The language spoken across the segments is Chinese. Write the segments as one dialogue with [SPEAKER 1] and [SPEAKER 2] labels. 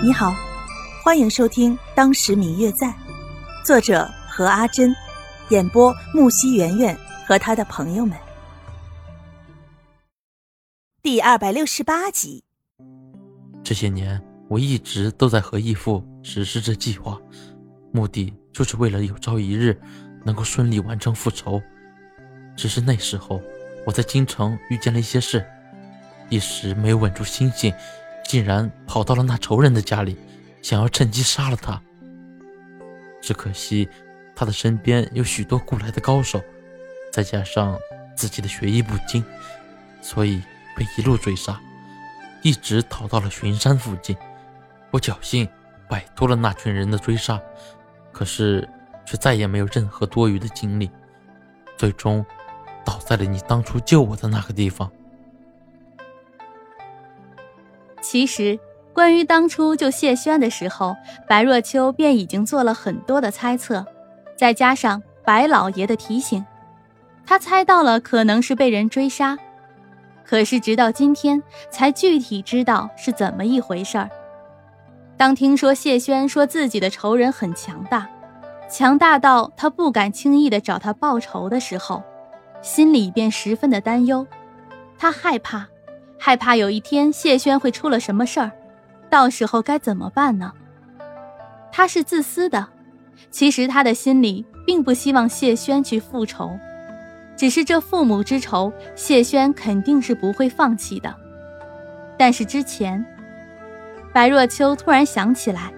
[SPEAKER 1] 你好，欢迎收听《当时明月在》，作者何阿珍，演播木西圆圆和他的朋友们。第二百六十八集。
[SPEAKER 2] 这些年，我一直都在和义父实施着计划，目的就是为了有朝一日能够顺利完成复仇。只是那时候，我在京城遇见了一些事，一时没有稳住心性。竟然跑到了那仇人的家里，想要趁机杀了他。只可惜他的身边有许多雇来的高手，再加上自己的学艺不精，所以被一路追杀，一直逃到了巡山附近。我侥幸摆脱了那群人的追杀，可是却再也没有任何多余的精力，最终倒在了你当初救我的那个地方。
[SPEAKER 3] 其实，关于当初救谢轩的时候，白若秋便已经做了很多的猜测，再加上白老爷的提醒，他猜到了可能是被人追杀。可是直到今天，才具体知道是怎么一回事儿。当听说谢轩说自己的仇人很强大，强大到他不敢轻易的找他报仇的时候，心里便十分的担忧，他害怕。害怕有一天谢轩会出了什么事儿，到时候该怎么办呢？他是自私的，其实他的心里并不希望谢轩去复仇，只是这父母之仇，谢轩肯定是不会放弃的。但是之前，白若秋突然想起来，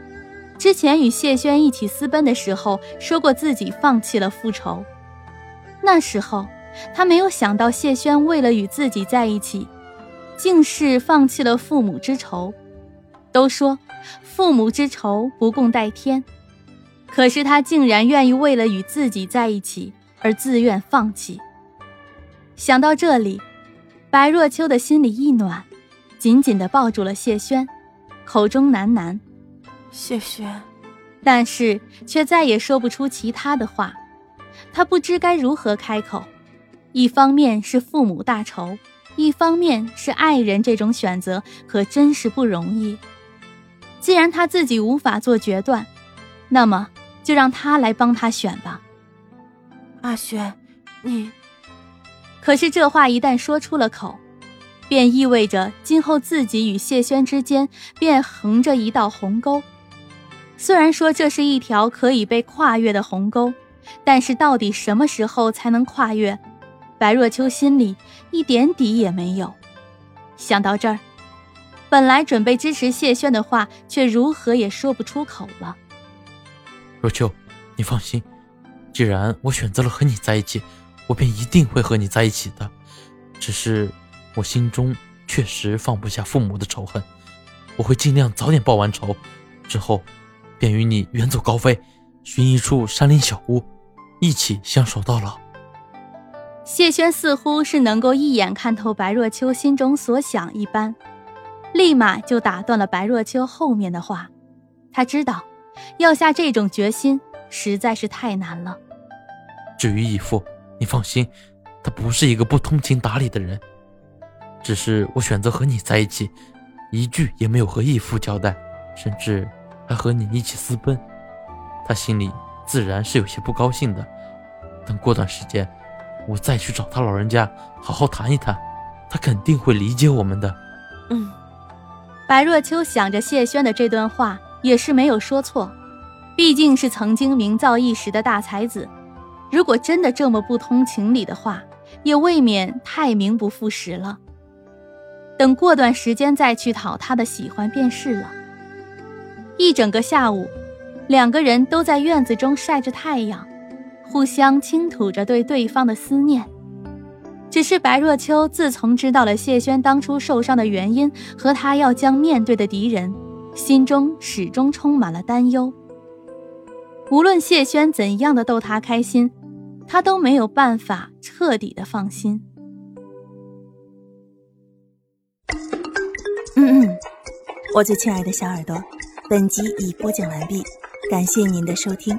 [SPEAKER 3] 之前与谢轩一起私奔的时候，说过自己放弃了复仇。那时候，他没有想到谢轩为了与自己在一起。竟是放弃了父母之仇，都说父母之仇不共戴天，可是他竟然愿意为了与自己在一起而自愿放弃。想到这里，白若秋的心里一暖，紧紧地抱住了谢轩，口中喃喃：“
[SPEAKER 4] 谢轩。”
[SPEAKER 3] 但是却再也说不出其他的话，他不知该如何开口。一方面是父母大仇。一方面是爱人这种选择可真是不容易。既然他自己无法做决断，那么就让他来帮他选吧。
[SPEAKER 4] 阿轩，你……
[SPEAKER 3] 可是这话一旦说出了口，便意味着今后自己与谢轩之间便横着一道鸿沟。虽然说这是一条可以被跨越的鸿沟，但是到底什么时候才能跨越？白若秋心里一点底也没有，想到这儿，本来准备支持谢轩的话，却如何也说不出口了。
[SPEAKER 2] 若秋，你放心，既然我选择了和你在一起，我便一定会和你在一起的。只是我心中确实放不下父母的仇恨，我会尽量早点报完仇，之后便与你远走高飞，寻一处山林小屋，一起相守到老。
[SPEAKER 3] 谢轩似乎是能够一眼看透白若秋心中所想一般，立马就打断了白若秋后面的话。他知道，要下这种决心实在是太难了。
[SPEAKER 2] 至于义父，你放心，他不是一个不通情达理的人。只是我选择和你在一起，一句也没有和义父交代，甚至还和你一起私奔，他心里自然是有些不高兴的。等过段时间。我再去找他老人家好好谈一谈，他肯定会理解我们的。
[SPEAKER 3] 嗯，白若秋想着谢轩的这段话也是没有说错，毕竟是曾经名噪一时的大才子，如果真的这么不通情理的话，也未免太名不副实了。等过段时间再去讨他的喜欢便是了。一整个下午，两个人都在院子中晒着太阳。互相倾吐着对对方的思念，只是白若秋自从知道了谢轩当初受伤的原因和他要将面对的敌人，心中始终充满了担忧。无论谢轩怎样的逗他开心，他都没有办法彻底的放心。
[SPEAKER 1] 嗯嗯，我最亲爱的小耳朵，本集已播讲完毕，感谢您的收听。